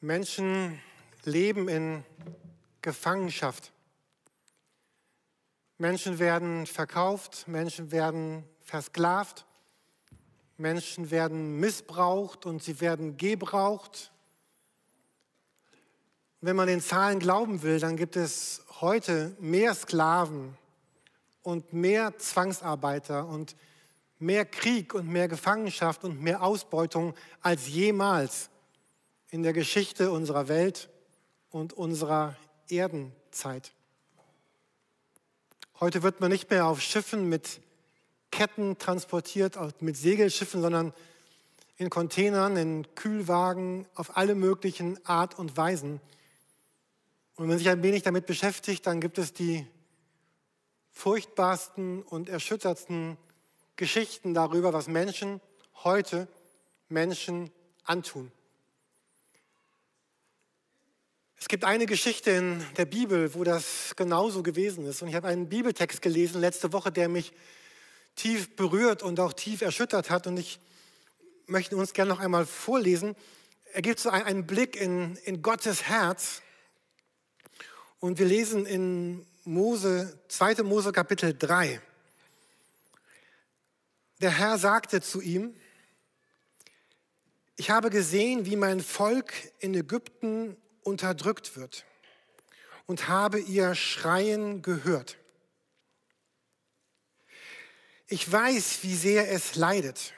Menschen leben in Gefangenschaft. Menschen werden verkauft, Menschen werden versklavt, Menschen werden missbraucht und sie werden gebraucht. Wenn man den Zahlen glauben will, dann gibt es heute mehr Sklaven und mehr Zwangsarbeiter und mehr Krieg und mehr Gefangenschaft und mehr Ausbeutung als jemals in der Geschichte unserer Welt und unserer Erdenzeit. Heute wird man nicht mehr auf Schiffen mit Ketten transportiert, mit Segelschiffen, sondern in Containern, in Kühlwagen, auf alle möglichen Art und Weisen. Und wenn man sich ein wenig damit beschäftigt, dann gibt es die furchtbarsten und erschüttertsten Geschichten darüber, was Menschen heute Menschen antun. Es gibt eine Geschichte in der Bibel, wo das genauso gewesen ist. Und ich habe einen Bibeltext gelesen letzte Woche, der mich tief berührt und auch tief erschüttert hat. Und ich möchte uns gerne noch einmal vorlesen. Er gibt so einen Blick in, in Gottes Herz. Und wir lesen in Mose, 2. Mose Kapitel 3. Der Herr sagte zu ihm, ich habe gesehen, wie mein Volk in Ägypten unterdrückt wird und habe ihr Schreien gehört. Ich weiß, wie sehr es leidet.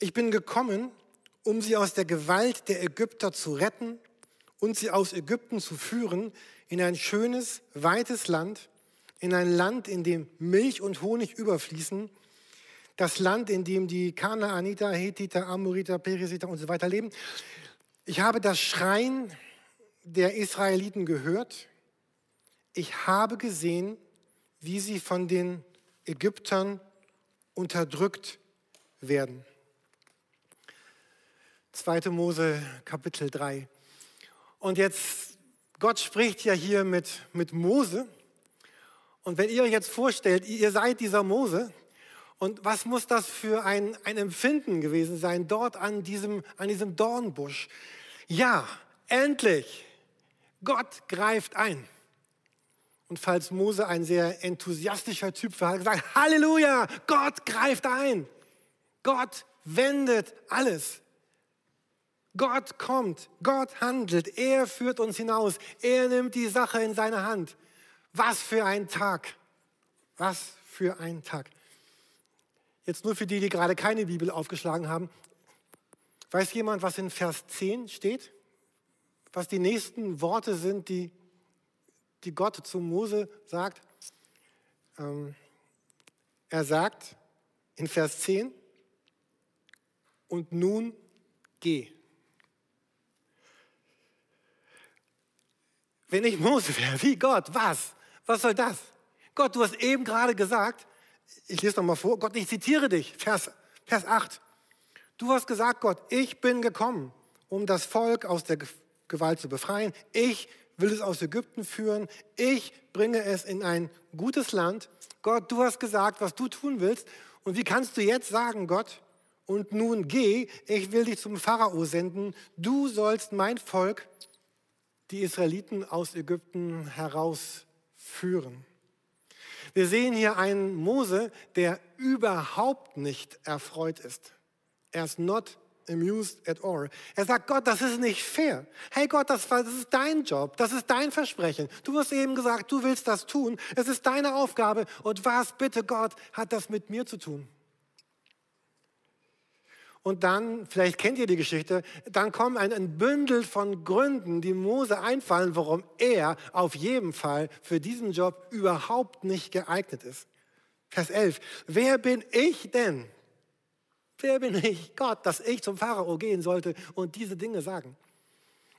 Ich bin gekommen, um sie aus der Gewalt der Ägypter zu retten und sie aus Ägypten zu führen in ein schönes, weites Land, in ein Land, in dem Milch und Honig überfließen, das Land, in dem die Kanaaniter, Hethiter, Amoriter, Perisiter und so weiter leben. Ich habe das Schreien der Israeliten gehört. Ich habe gesehen, wie sie von den Ägyptern unterdrückt werden. 2. Mose Kapitel 3. Und jetzt, Gott spricht ja hier mit, mit Mose. Und wenn ihr euch jetzt vorstellt, ihr seid dieser Mose, und was muss das für ein, ein Empfinden gewesen sein, dort an diesem, an diesem Dornbusch? Ja, endlich, Gott greift ein. Und falls Mose ein sehr enthusiastischer Typ war, hat gesagt, Halleluja, Gott greift ein. Gott wendet alles. Gott kommt, Gott handelt, er führt uns hinaus, er nimmt die Sache in seine Hand. Was für ein Tag, was für ein Tag. Jetzt nur für die, die gerade keine Bibel aufgeschlagen haben. Weiß jemand, was in Vers 10 steht? Was die nächsten Worte sind, die, die Gott zu Mose sagt? Ähm, er sagt in Vers 10, und nun geh. Wenn ich Mose wäre, wie Gott, was? Was soll das? Gott, du hast eben gerade gesagt, ich lese noch mal vor, Gott, ich zitiere dich, Vers, Vers 8. Du hast gesagt, Gott, ich bin gekommen, um das Volk aus der Gewalt zu befreien. Ich will es aus Ägypten führen. Ich bringe es in ein gutes Land. Gott, du hast gesagt, was du tun willst. Und wie kannst du jetzt sagen, Gott, und nun geh, ich will dich zum Pharao senden. Du sollst mein Volk, die Israeliten aus Ägypten herausführen. Wir sehen hier einen Mose, der überhaupt nicht erfreut ist. Er ist not amused at all. Er sagt, Gott, das ist nicht fair. Hey Gott, das, das ist dein Job, das ist dein Versprechen. Du hast eben gesagt, du willst das tun. Es ist deine Aufgabe. Und was bitte Gott hat das mit mir zu tun? Und dann, vielleicht kennt ihr die Geschichte, dann kommen ein, ein Bündel von Gründen, die Mose einfallen, warum er auf jeden Fall für diesen Job überhaupt nicht geeignet ist. Vers 11. Wer bin ich denn? Wer bin ich, Gott, dass ich zum Pharao gehen sollte und diese Dinge sagen?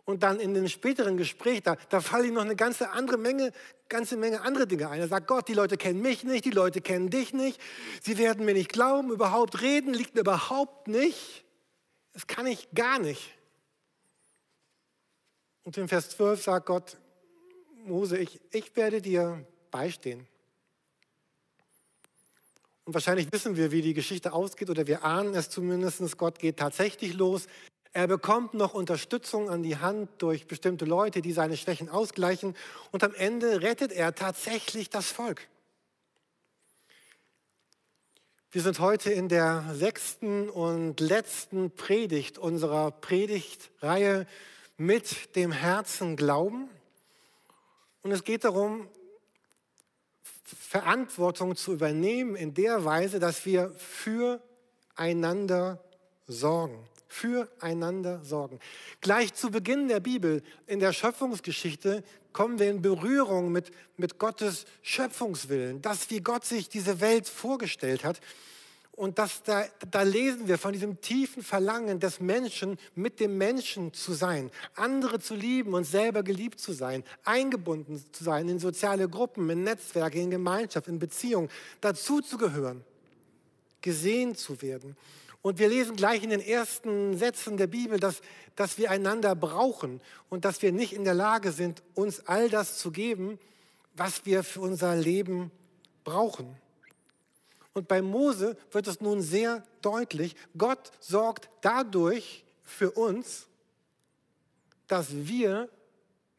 Und dann in dem späteren Gespräch, da, da fallen ihm noch eine ganze andere Menge, ganze Menge andere Dinge ein. Er sagt, Gott, die Leute kennen mich nicht, die Leute kennen dich nicht, sie werden mir nicht glauben, überhaupt reden liegt mir überhaupt nicht. Das kann ich gar nicht. Und in Vers 12 sagt Gott, Mose, ich, ich werde dir beistehen. Und wahrscheinlich wissen wir, wie die Geschichte ausgeht oder wir ahnen es zumindest. Gott geht tatsächlich los. Er bekommt noch Unterstützung an die Hand durch bestimmte Leute, die seine Schwächen ausgleichen. Und am Ende rettet er tatsächlich das Volk. Wir sind heute in der sechsten und letzten Predigt unserer Predigtreihe mit dem Herzen glauben. Und es geht darum, Verantwortung zu übernehmen in der Weise, dass wir füreinander sorgen. Füreinander sorgen. Gleich zu Beginn der Bibel, in der Schöpfungsgeschichte, kommen wir in Berührung mit, mit Gottes Schöpfungswillen, das, wie Gott sich diese Welt vorgestellt hat. Und das, da, da lesen wir von diesem tiefen Verlangen des Menschen, mit dem Menschen zu sein, andere zu lieben und selber geliebt zu sein, eingebunden zu sein in soziale Gruppen, in Netzwerke, in Gemeinschaft, in Beziehungen, dazuzugehören, gesehen zu werden. Und wir lesen gleich in den ersten Sätzen der Bibel, dass, dass wir einander brauchen und dass wir nicht in der Lage sind, uns all das zu geben, was wir für unser Leben brauchen. Und bei Mose wird es nun sehr deutlich, Gott sorgt dadurch für uns, dass wir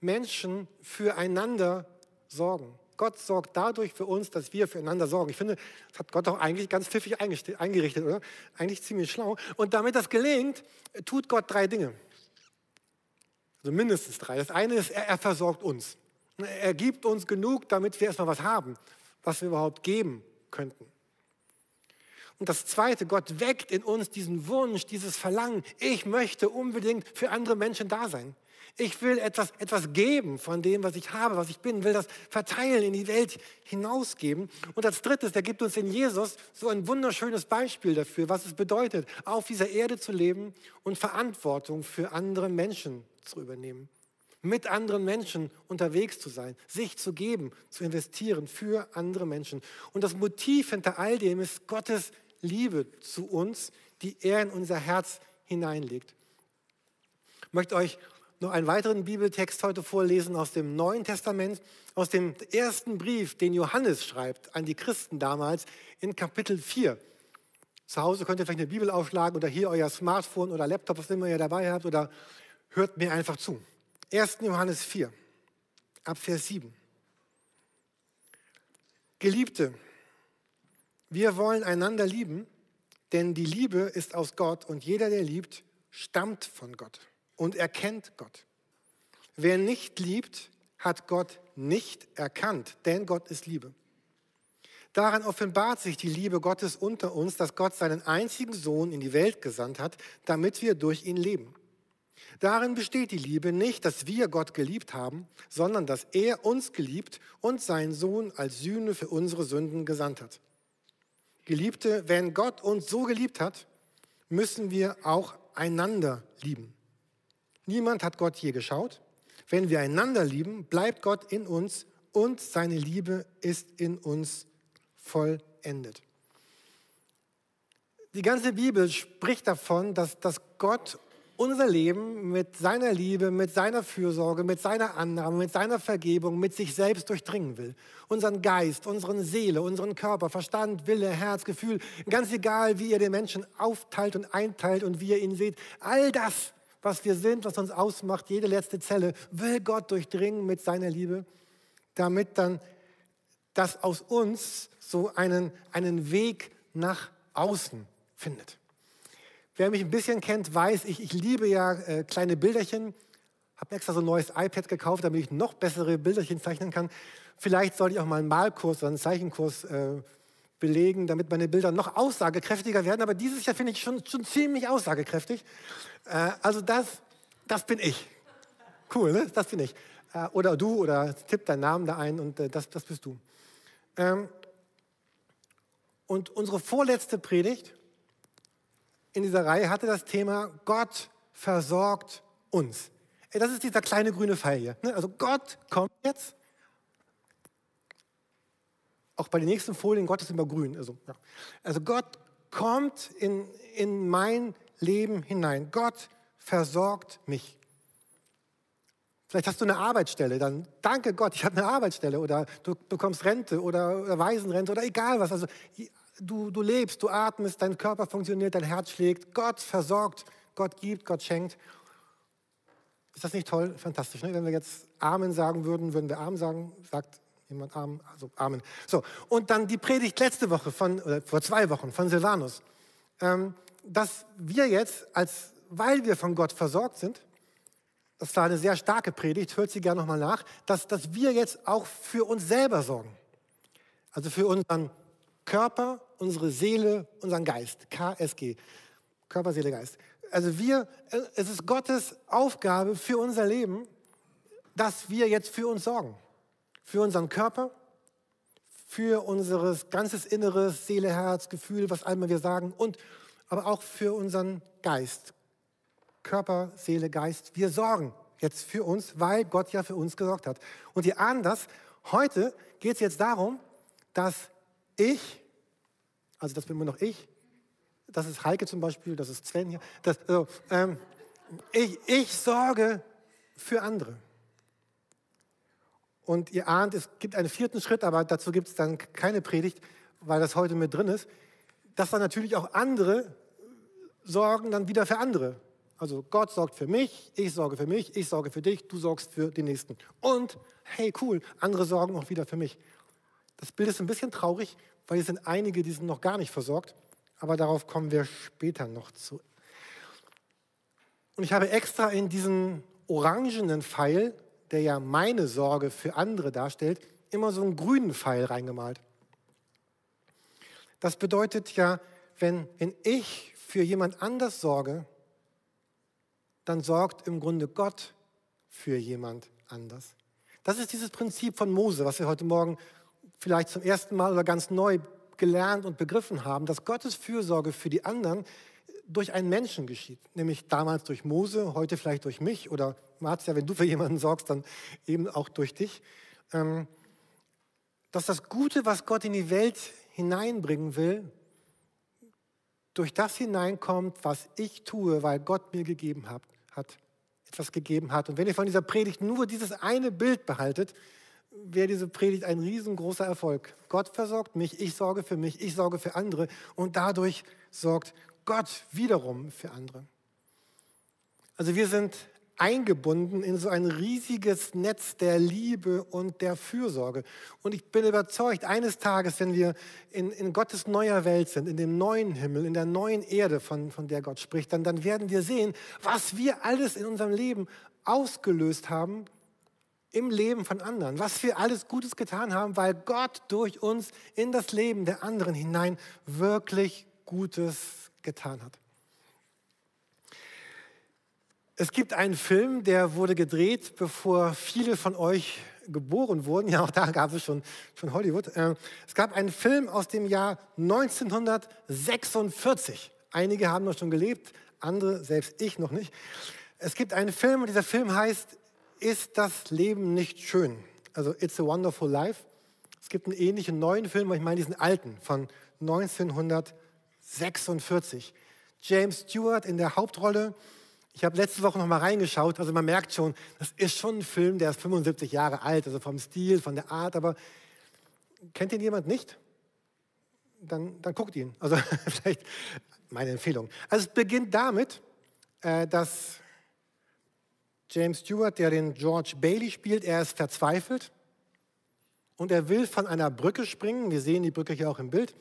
Menschen füreinander sorgen. Gott sorgt dadurch für uns, dass wir füreinander sorgen. Ich finde, das hat Gott auch eigentlich ganz pfiffig eingerichtet, oder? Eigentlich ziemlich schlau. Und damit das gelingt, tut Gott drei Dinge. Also mindestens drei. Das eine ist, er, er versorgt uns. Er gibt uns genug, damit wir erstmal was haben, was wir überhaupt geben könnten. Und das Zweite, Gott weckt in uns diesen Wunsch, dieses Verlangen. Ich möchte unbedingt für andere Menschen da sein. Ich will etwas, etwas geben von dem, was ich habe, was ich bin, will das verteilen, in die Welt hinausgeben. Und als drittes, der gibt uns in Jesus so ein wunderschönes Beispiel dafür, was es bedeutet, auf dieser Erde zu leben und Verantwortung für andere Menschen zu übernehmen. Mit anderen Menschen unterwegs zu sein, sich zu geben, zu investieren für andere Menschen. Und das Motiv hinter all dem ist Gottes Liebe zu uns, die er in unser Herz hineinlegt. Ich möchte euch noch einen weiteren Bibeltext heute vorlesen aus dem Neuen Testament, aus dem ersten Brief, den Johannes schreibt an die Christen damals in Kapitel 4. Zu Hause könnt ihr vielleicht eine Bibel aufschlagen oder hier euer Smartphone oder Laptop, was immer ihr dabei habt, oder hört mir einfach zu. 1. Johannes 4, ab Vers 7. Geliebte, wir wollen einander lieben, denn die Liebe ist aus Gott und jeder, der liebt, stammt von Gott und erkennt Gott. Wer nicht liebt, hat Gott nicht erkannt, denn Gott ist Liebe. Daran offenbart sich die Liebe Gottes unter uns, dass Gott seinen einzigen Sohn in die Welt gesandt hat, damit wir durch ihn leben. Darin besteht die Liebe nicht, dass wir Gott geliebt haben, sondern dass er uns geliebt und seinen Sohn als Sühne für unsere Sünden gesandt hat. Geliebte, wenn Gott uns so geliebt hat, müssen wir auch einander lieben. Niemand hat Gott je geschaut. Wenn wir einander lieben, bleibt Gott in uns und seine Liebe ist in uns vollendet. Die ganze Bibel spricht davon, dass, dass Gott unser Leben mit seiner Liebe, mit seiner Fürsorge, mit seiner Annahme, mit seiner Vergebung, mit sich selbst durchdringen will. Unseren Geist, unseren Seele, unseren Körper, Verstand, Wille, Herz, Gefühl, ganz egal, wie ihr den Menschen aufteilt und einteilt und wie ihr ihn seht, all das, was wir sind, was uns ausmacht, jede letzte Zelle, will Gott durchdringen mit seiner Liebe, damit dann das aus uns so einen, einen Weg nach außen findet. Wer mich ein bisschen kennt, weiß, ich, ich liebe ja äh, kleine Bilderchen. Habe extra so ein neues iPad gekauft, damit ich noch bessere Bilderchen zeichnen kann. Vielleicht sollte ich auch mal einen Malkurs oder einen Zeichenkurs äh, belegen, damit meine Bilder noch aussagekräftiger werden. Aber dieses Jahr finde ich schon, schon ziemlich aussagekräftig. Äh, also das, das bin ich. Cool, ne? Das bin ich. Äh, oder du, oder tipp deinen Namen da ein und äh, das, das bist du. Ähm, und unsere vorletzte Predigt in dieser Reihe hatte das Thema Gott versorgt uns. Das ist dieser kleine grüne Pfeil hier. Ne? Also Gott kommt jetzt. Auch bei den nächsten Folien, Gott ist immer grün. Also, ja. also Gott kommt in, in mein Leben hinein. Gott versorgt mich. Vielleicht hast du eine Arbeitsstelle, dann danke Gott, ich habe eine Arbeitsstelle oder du bekommst Rente oder, Waisenrente oder egal was. Also du, du lebst, du atmest, dein Körper funktioniert, dein Herz schlägt. Gott versorgt Gott gibt, Gott schenkt. Ist das nicht toll? Fantastisch. Ne? Wenn wir jetzt Amen sagen würden, würden wir Amen sagen. Sagt jemand Amen? Also Amen. So, und dann die Predigt letzte Woche von, oder vor zwei Wochen von Silvanus. Ähm, dass wir jetzt, als, weil wir von Gott versorgt sind, das war eine sehr starke Predigt, hört sie gerne nochmal nach, dass, dass wir jetzt auch für uns selber sorgen. Also für unseren Körper, unsere Seele, unseren Geist. KSG. Körper, Seele, Geist. Also wir, es ist Gottes Aufgabe für unser Leben, dass wir jetzt für uns sorgen. Für unseren Körper, für unser ganzes Inneres, Seele, Herz, Gefühl, was einmal wir sagen, und aber auch für unseren Geist. Körper, Seele, Geist. Wir sorgen jetzt für uns, weil Gott ja für uns gesorgt hat. Und ihr ahnen das, heute geht es jetzt darum, dass ich, also das bin immer noch ich, das ist Heike zum Beispiel, das ist Sven hier, das, also, ähm, ich, ich sorge für andere. Und ihr ahnt, es gibt einen vierten Schritt, aber dazu gibt es dann keine Predigt, weil das heute mit drin ist, dass dann natürlich auch andere sorgen dann wieder für andere. Also Gott sorgt für mich, ich sorge für mich, ich sorge für dich, du sorgst für den Nächsten. Und, hey, cool, andere sorgen auch wieder für mich. Das Bild ist ein bisschen traurig, weil es sind einige, die sind noch gar nicht versorgt, aber darauf kommen wir später noch zu. Und ich habe extra in diesen orangenen Pfeil, der ja meine Sorge für andere darstellt, immer so einen grünen Pfeil reingemalt. Das bedeutet ja, wenn, wenn ich für jemand anders sorge, dann sorgt im Grunde Gott für jemand anders. Das ist dieses Prinzip von Mose, was wir heute Morgen vielleicht zum ersten Mal oder ganz neu gelernt und begriffen haben, dass Gottes Fürsorge für die anderen durch einen Menschen geschieht. Nämlich damals durch Mose, heute vielleicht durch mich oder Marzia, wenn du für jemanden sorgst, dann eben auch durch dich. Ähm, dass das Gute, was Gott in die Welt hineinbringen will, durch das hineinkommt, was ich tue, weil Gott mir gegeben hat hat, etwas gegeben hat. Und wenn ihr von dieser Predigt nur dieses eine Bild behaltet, wäre diese Predigt ein riesengroßer Erfolg. Gott versorgt mich, ich sorge für mich, ich sorge für andere und dadurch sorgt Gott wiederum für andere. Also wir sind eingebunden in so ein riesiges Netz der Liebe und der Fürsorge. Und ich bin überzeugt, eines Tages, wenn wir in, in Gottes neuer Welt sind, in dem neuen Himmel, in der neuen Erde, von, von der Gott spricht, dann, dann werden wir sehen, was wir alles in unserem Leben ausgelöst haben im Leben von anderen, was wir alles Gutes getan haben, weil Gott durch uns in das Leben der anderen hinein wirklich Gutes getan hat. Es gibt einen Film, der wurde gedreht, bevor viele von euch geboren wurden. Ja, auch da gab es schon, schon Hollywood. Äh, es gab einen Film aus dem Jahr 1946. Einige haben noch schon gelebt, andere, selbst ich noch nicht. Es gibt einen Film und dieser Film heißt Ist das Leben nicht schön? Also It's a Wonderful Life. Es gibt einen ähnlichen neuen Film, ich meine diesen alten von 1946. James Stewart in der Hauptrolle. Ich habe letzte Woche noch mal reingeschaut, also man merkt schon, das ist schon ein Film, der ist 75 Jahre alt, also vom Stil, von der Art, aber kennt ihn jemand nicht? Dann, dann guckt ihn. Also vielleicht meine Empfehlung. Also es beginnt damit, äh, dass James Stewart, der den George Bailey spielt, er ist verzweifelt und er will von einer Brücke springen. Wir sehen die Brücke hier auch im Bild.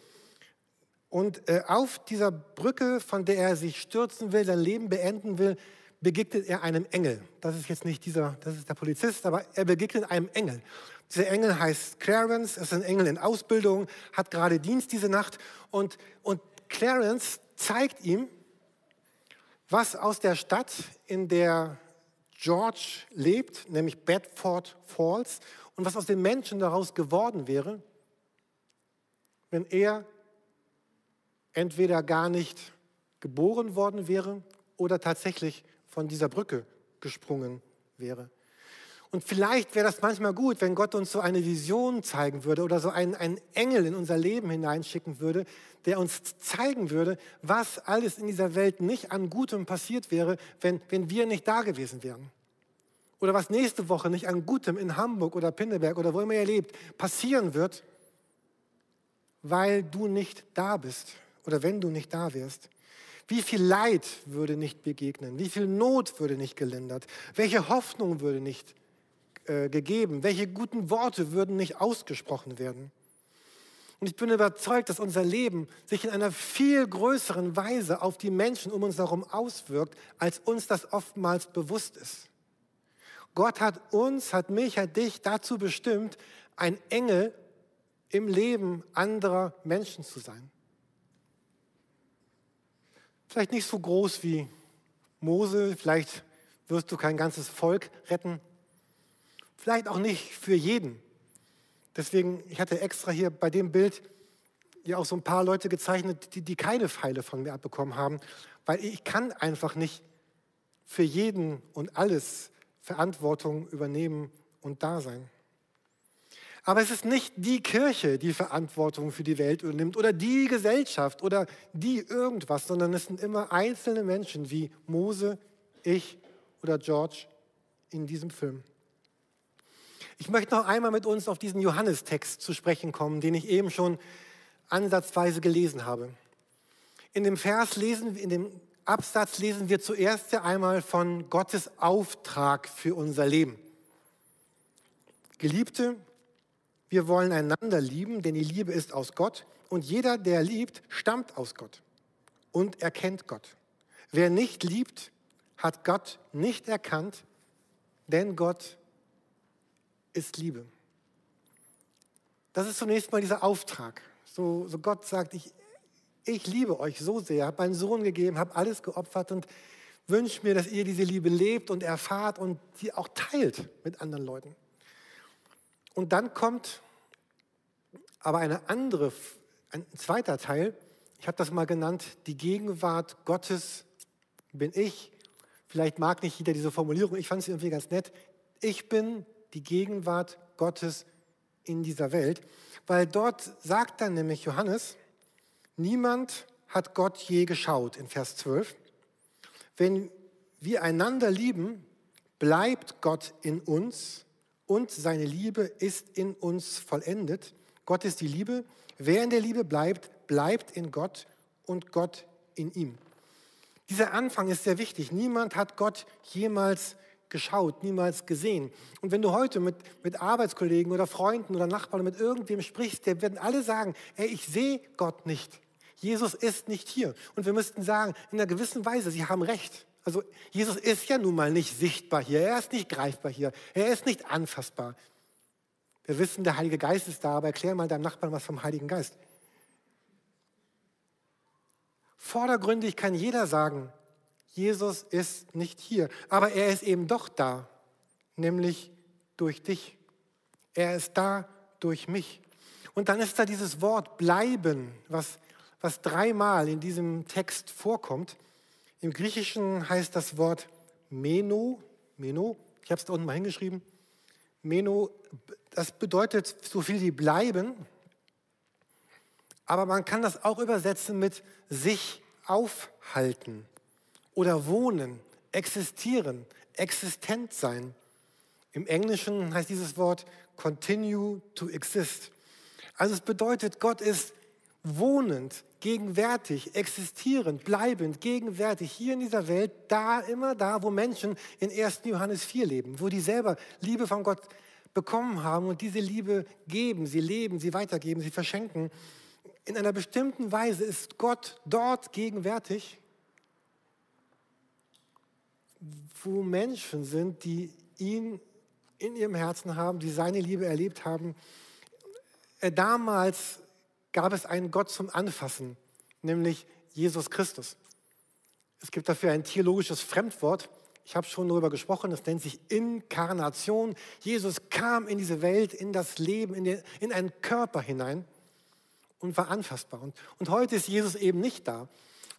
Und äh, auf dieser Brücke, von der er sich stürzen will, sein Leben beenden will, begegnet er einem Engel. Das ist jetzt nicht dieser, das ist der Polizist, aber er begegnet einem Engel. Dieser Engel heißt Clarence, ist ein Engel in Ausbildung, hat gerade Dienst diese Nacht und, und Clarence zeigt ihm, was aus der Stadt, in der George lebt, nämlich Bedford Falls, und was aus den Menschen daraus geworden wäre, wenn er entweder gar nicht geboren worden wäre oder tatsächlich von dieser Brücke gesprungen wäre. Und vielleicht wäre das manchmal gut, wenn Gott uns so eine Vision zeigen würde oder so einen, einen Engel in unser Leben hineinschicken würde, der uns zeigen würde, was alles in dieser Welt nicht an Gutem passiert wäre, wenn, wenn wir nicht da gewesen wären. Oder was nächste Woche nicht an Gutem in Hamburg oder Pinneberg oder wo immer ihr lebt passieren wird, weil du nicht da bist oder wenn du nicht da wärst. Wie viel Leid würde nicht begegnen? Wie viel Not würde nicht gelindert? Welche Hoffnung würde nicht äh, gegeben? Welche guten Worte würden nicht ausgesprochen werden? Und ich bin überzeugt, dass unser Leben sich in einer viel größeren Weise auf die Menschen um uns herum auswirkt, als uns das oftmals bewusst ist. Gott hat uns, hat mich, hat dich dazu bestimmt, ein Engel im Leben anderer Menschen zu sein. Vielleicht nicht so groß wie Mose, vielleicht wirst du kein ganzes Volk retten, vielleicht auch nicht für jeden. Deswegen, ich hatte extra hier bei dem Bild ja auch so ein paar Leute gezeichnet, die, die keine Pfeile von mir abbekommen haben, weil ich kann einfach nicht für jeden und alles Verantwortung übernehmen und da sein. Aber es ist nicht die Kirche, die Verantwortung für die Welt übernimmt oder die Gesellschaft oder die irgendwas, sondern es sind immer einzelne Menschen wie Mose, ich oder George in diesem Film. Ich möchte noch einmal mit uns auf diesen Johannestext zu sprechen kommen, den ich eben schon ansatzweise gelesen habe. In dem Vers lesen, in dem Absatz lesen wir zuerst einmal von Gottes Auftrag für unser Leben. Geliebte, wir wollen einander lieben, denn die Liebe ist aus Gott und jeder, der liebt, stammt aus Gott und erkennt Gott. Wer nicht liebt, hat Gott nicht erkannt, denn Gott ist Liebe. Das ist zunächst mal dieser Auftrag. So, so Gott sagt, ich, ich liebe euch so sehr, habe meinen Sohn gegeben, habe alles geopfert und wünsche mir, dass ihr diese Liebe lebt und erfahrt und sie auch teilt mit anderen Leuten. Und dann kommt aber eine andere, ein zweiter Teil, ich habe das mal genannt, die Gegenwart Gottes bin ich. Vielleicht mag nicht jeder diese Formulierung, ich fand sie irgendwie ganz nett. Ich bin die Gegenwart Gottes in dieser Welt, weil dort sagt dann nämlich Johannes, niemand hat Gott je geschaut in Vers 12. Wenn wir einander lieben, bleibt Gott in uns und seine Liebe ist in uns vollendet. Gott ist die Liebe. Wer in der Liebe bleibt, bleibt in Gott und Gott in ihm. Dieser Anfang ist sehr wichtig. Niemand hat Gott jemals geschaut, niemals gesehen. Und wenn du heute mit, mit Arbeitskollegen oder Freunden oder Nachbarn oder mit irgendwem sprichst, der werden alle sagen, ey, ich sehe Gott nicht. Jesus ist nicht hier. Und wir müssten sagen, in einer gewissen Weise, sie haben recht. Also Jesus ist ja nun mal nicht sichtbar hier, er ist nicht greifbar hier, er ist nicht anfassbar. Wir wissen, der Heilige Geist ist da, aber erklär mal deinem Nachbarn was vom Heiligen Geist. Vordergründig kann jeder sagen, Jesus ist nicht hier, aber er ist eben doch da, nämlich durch dich. Er ist da durch mich. Und dann ist da dieses Wort bleiben, was, was dreimal in diesem Text vorkommt. Im Griechischen heißt das Wort Meno, Meno, ich habe es da unten mal hingeschrieben. Meno, das bedeutet so viel wie bleiben, aber man kann das auch übersetzen mit sich aufhalten oder wohnen, existieren, existent sein. Im Englischen heißt dieses Wort continue to exist. Also es bedeutet, Gott ist wohnend, gegenwärtig, existierend, bleibend, gegenwärtig hier in dieser Welt, da, immer da, wo Menschen in 1. Johannes 4 leben, wo die selber Liebe von Gott bekommen haben und diese Liebe geben, sie leben, sie weitergeben, sie verschenken. In einer bestimmten Weise ist Gott dort gegenwärtig wo Menschen sind, die ihn in ihrem Herzen haben, die seine Liebe erlebt haben. Äh, damals gab es einen Gott zum Anfassen, nämlich Jesus Christus. Es gibt dafür ein theologisches Fremdwort. Ich habe schon darüber gesprochen, das nennt sich Inkarnation. Jesus kam in diese Welt, in das Leben, in, den, in einen Körper hinein und war anfassbar. Und, und heute ist Jesus eben nicht da.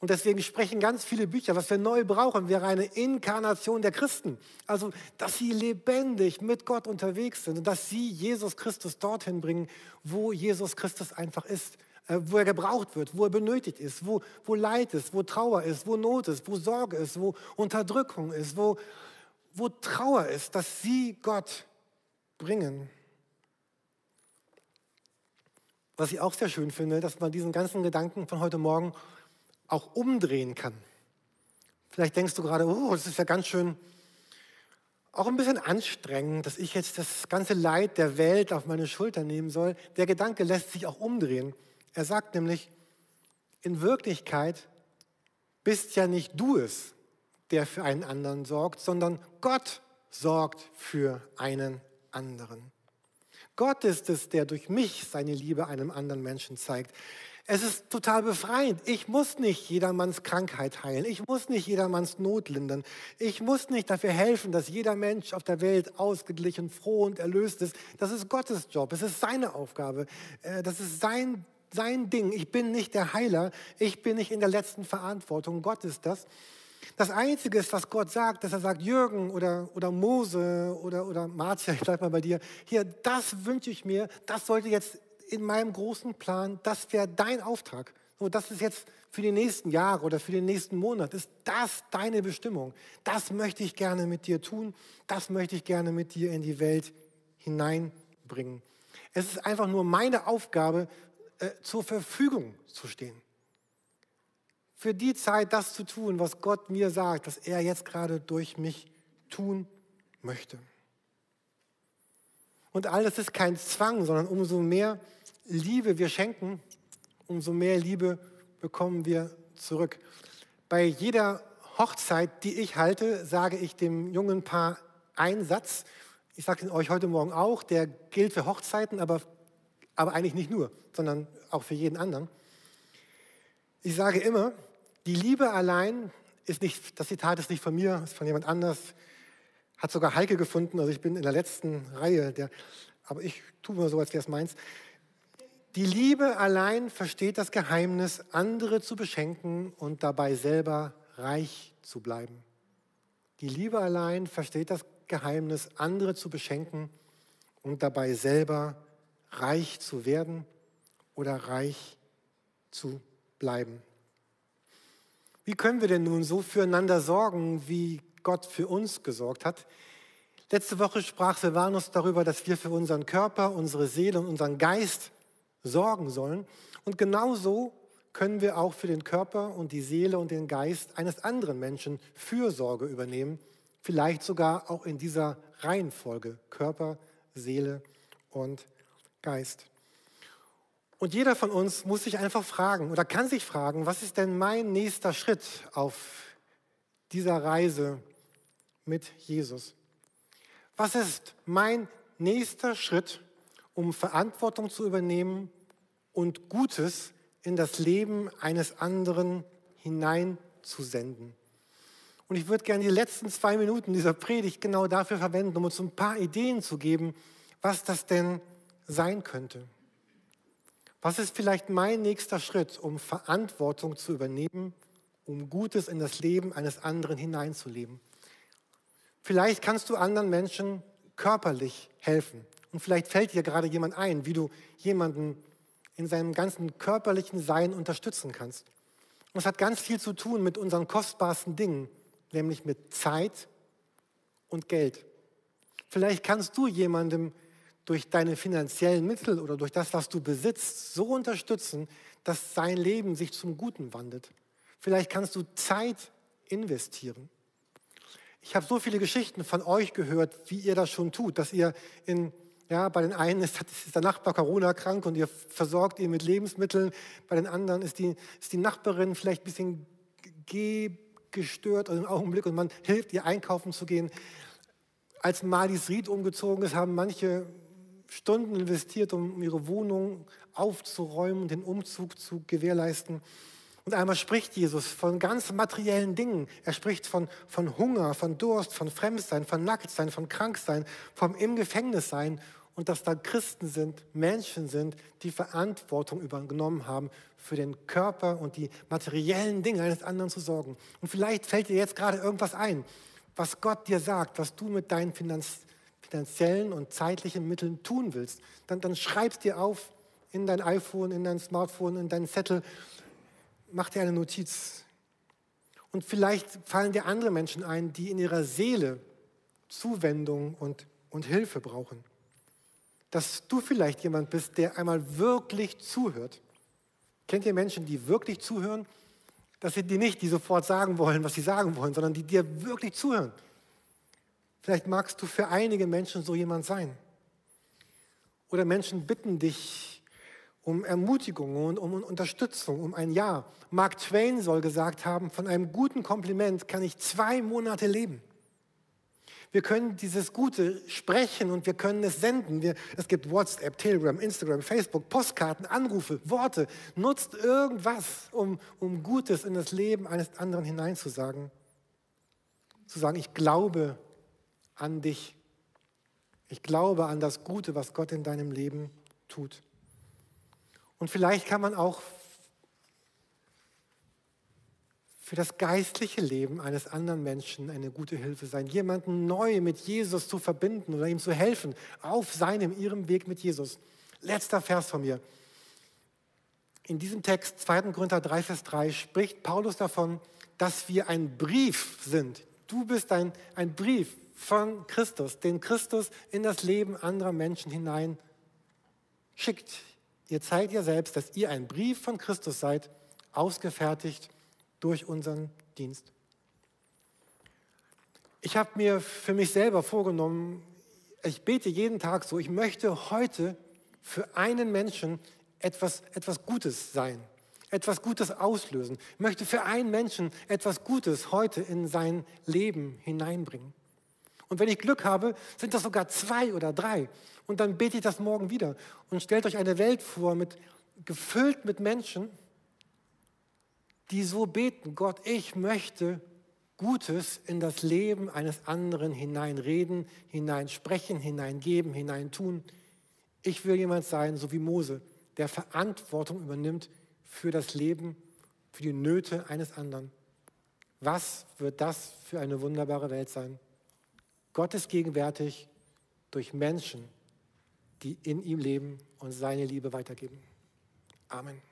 Und deswegen sprechen ganz viele Bücher, was wir neu brauchen, wäre eine Inkarnation der Christen. Also, dass sie lebendig mit Gott unterwegs sind und dass sie Jesus Christus dorthin bringen, wo Jesus Christus einfach ist, äh, wo er gebraucht wird, wo er benötigt ist, wo, wo Leid ist, wo Trauer ist, wo Not ist, wo Sorge ist, wo Unterdrückung ist, wo, wo Trauer ist, dass sie Gott bringen. Was ich auch sehr schön finde, dass man diesen ganzen Gedanken von heute Morgen auch umdrehen kann. Vielleicht denkst du gerade, oh, das ist ja ganz schön, auch ein bisschen anstrengend, dass ich jetzt das ganze Leid der Welt auf meine Schulter nehmen soll. Der Gedanke lässt sich auch umdrehen. Er sagt nämlich, in Wirklichkeit bist ja nicht du es, der für einen anderen sorgt, sondern Gott sorgt für einen anderen. Gott ist es, der durch mich seine Liebe einem anderen Menschen zeigt. Es ist total befreiend. Ich muss nicht jedermanns Krankheit heilen. Ich muss nicht jedermanns Not lindern. Ich muss nicht dafür helfen, dass jeder Mensch auf der Welt ausgeglichen, froh und erlöst ist. Das ist Gottes Job. Es ist seine Aufgabe. Äh, das ist sein, sein Ding. Ich bin nicht der Heiler. Ich bin nicht in der letzten Verantwortung. Gott ist das. Das Einzige ist, was Gott sagt, dass er sagt, Jürgen oder, oder Mose oder, oder Marzia, ich bleib mal bei dir, hier, das wünsche ich mir, das sollte jetzt in meinem großen Plan, das wäre dein Auftrag. So, das ist jetzt für die nächsten Jahre oder für den nächsten Monat, ist das deine Bestimmung. Das möchte ich gerne mit dir tun, das möchte ich gerne mit dir in die Welt hineinbringen. Es ist einfach nur meine Aufgabe, äh, zur Verfügung zu stehen für die Zeit das zu tun, was Gott mir sagt, dass er jetzt gerade durch mich tun möchte. Und all das ist kein Zwang, sondern umso mehr Liebe wir schenken, umso mehr Liebe bekommen wir zurück. Bei jeder Hochzeit, die ich halte, sage ich dem jungen Paar einen Satz. Ich sage ihn euch heute Morgen auch, der gilt für Hochzeiten, aber, aber eigentlich nicht nur, sondern auch für jeden anderen. Ich sage immer, die Liebe allein ist nicht, das Zitat ist nicht von mir, ist von jemand anders, hat sogar Heike gefunden, also ich bin in der letzten Reihe, der, aber ich tue mal so, als wäre es meins. Die Liebe allein versteht das Geheimnis, andere zu beschenken und dabei selber reich zu bleiben. Die Liebe allein versteht das Geheimnis, andere zu beschenken und dabei selber reich zu werden oder reich zu bleiben. Wie können wir denn nun so füreinander sorgen, wie Gott für uns gesorgt hat? Letzte Woche sprach Silvanus darüber, dass wir für unseren Körper, unsere Seele und unseren Geist sorgen sollen. Und genauso können wir auch für den Körper und die Seele und den Geist eines anderen Menschen Fürsorge übernehmen. Vielleicht sogar auch in dieser Reihenfolge Körper, Seele und Geist. Und jeder von uns muss sich einfach fragen oder kann sich fragen, was ist denn mein nächster Schritt auf dieser Reise mit Jesus? Was ist mein nächster Schritt, um Verantwortung zu übernehmen und Gutes in das Leben eines anderen hineinzusenden? Und ich würde gerne die letzten zwei Minuten dieser Predigt genau dafür verwenden, um uns ein paar Ideen zu geben, was das denn sein könnte. Was ist vielleicht mein nächster Schritt, um Verantwortung zu übernehmen, um Gutes in das Leben eines anderen hineinzuleben? Vielleicht kannst du anderen Menschen körperlich helfen. Und vielleicht fällt dir gerade jemand ein, wie du jemanden in seinem ganzen körperlichen Sein unterstützen kannst. Und es hat ganz viel zu tun mit unseren kostbarsten Dingen, nämlich mit Zeit und Geld. Vielleicht kannst du jemandem durch deine finanziellen Mittel oder durch das, was du besitzt, so unterstützen, dass sein Leben sich zum Guten wandelt. Vielleicht kannst du Zeit investieren. Ich habe so viele Geschichten von euch gehört, wie ihr das schon tut, dass ihr in, ja, bei den einen ist, ist der Nachbar Corona krank und ihr versorgt ihn mit Lebensmitteln, bei den anderen ist die, ist die Nachbarin vielleicht ein bisschen gestört im Augenblick und man hilft ihr einkaufen zu gehen. Als Malis Ried umgezogen ist, haben manche Stunden investiert, um ihre Wohnung aufzuräumen und den Umzug zu gewährleisten. Und einmal spricht Jesus von ganz materiellen Dingen. Er spricht von, von Hunger, von Durst, von Fremdsein, von Nacktsein, von Kranksein, vom im Gefängnis sein und dass da Christen sind, Menschen sind, die Verantwortung übernommen haben, für den Körper und die materiellen Dinge eines anderen zu sorgen. Und vielleicht fällt dir jetzt gerade irgendwas ein, was Gott dir sagt, was du mit deinen Finanzen finanziellen und zeitlichen Mitteln tun willst, dann, dann schreib dir auf in dein iPhone, in dein Smartphone, in deinen Zettel, mach dir eine Notiz. Und vielleicht fallen dir andere Menschen ein, die in ihrer Seele Zuwendung und, und Hilfe brauchen. Dass du vielleicht jemand bist, der einmal wirklich zuhört. Kennt ihr Menschen, die wirklich zuhören? Das sind die nicht, die sofort sagen wollen, was sie sagen wollen, sondern die dir wirklich zuhören. Vielleicht magst du für einige Menschen so jemand sein. Oder Menschen bitten dich um Ermutigung und um Unterstützung, um ein Ja. Mark Twain soll gesagt haben, von einem guten Kompliment kann ich zwei Monate leben. Wir können dieses Gute sprechen und wir können es senden. Wir, es gibt WhatsApp, Telegram, Instagram, Facebook, Postkarten, Anrufe, Worte. Nutzt irgendwas, um, um Gutes in das Leben eines anderen hineinzusagen. Zu sagen, ich glaube an dich. Ich glaube an das Gute, was Gott in deinem Leben tut. Und vielleicht kann man auch für das geistliche Leben eines anderen Menschen eine gute Hilfe sein, jemanden neu mit Jesus zu verbinden oder ihm zu helfen auf seinem, ihrem Weg mit Jesus. Letzter Vers von mir. In diesem Text, 2. Korinther 3, Vers 3, spricht Paulus davon, dass wir ein Brief sind. Du bist ein, ein Brief von Christus, den Christus in das Leben anderer Menschen hinein schickt. Ihr zeigt ja selbst, dass ihr ein Brief von Christus seid, ausgefertigt durch unseren Dienst. Ich habe mir für mich selber vorgenommen, ich bete jeden Tag so, ich möchte heute für einen Menschen etwas, etwas Gutes sein, etwas Gutes auslösen. Ich möchte für einen Menschen etwas Gutes heute in sein Leben hineinbringen. Und wenn ich Glück habe, sind das sogar zwei oder drei. Und dann bete ich das morgen wieder. Und stellt euch eine Welt vor, mit, gefüllt mit Menschen, die so beten, Gott, ich möchte Gutes in das Leben eines anderen hineinreden, hineinsprechen, hineingeben, hineintun. Ich will jemand sein, so wie Mose, der Verantwortung übernimmt für das Leben, für die Nöte eines anderen. Was wird das für eine wunderbare Welt sein? Gott ist gegenwärtig durch Menschen, die in ihm leben und seine Liebe weitergeben. Amen.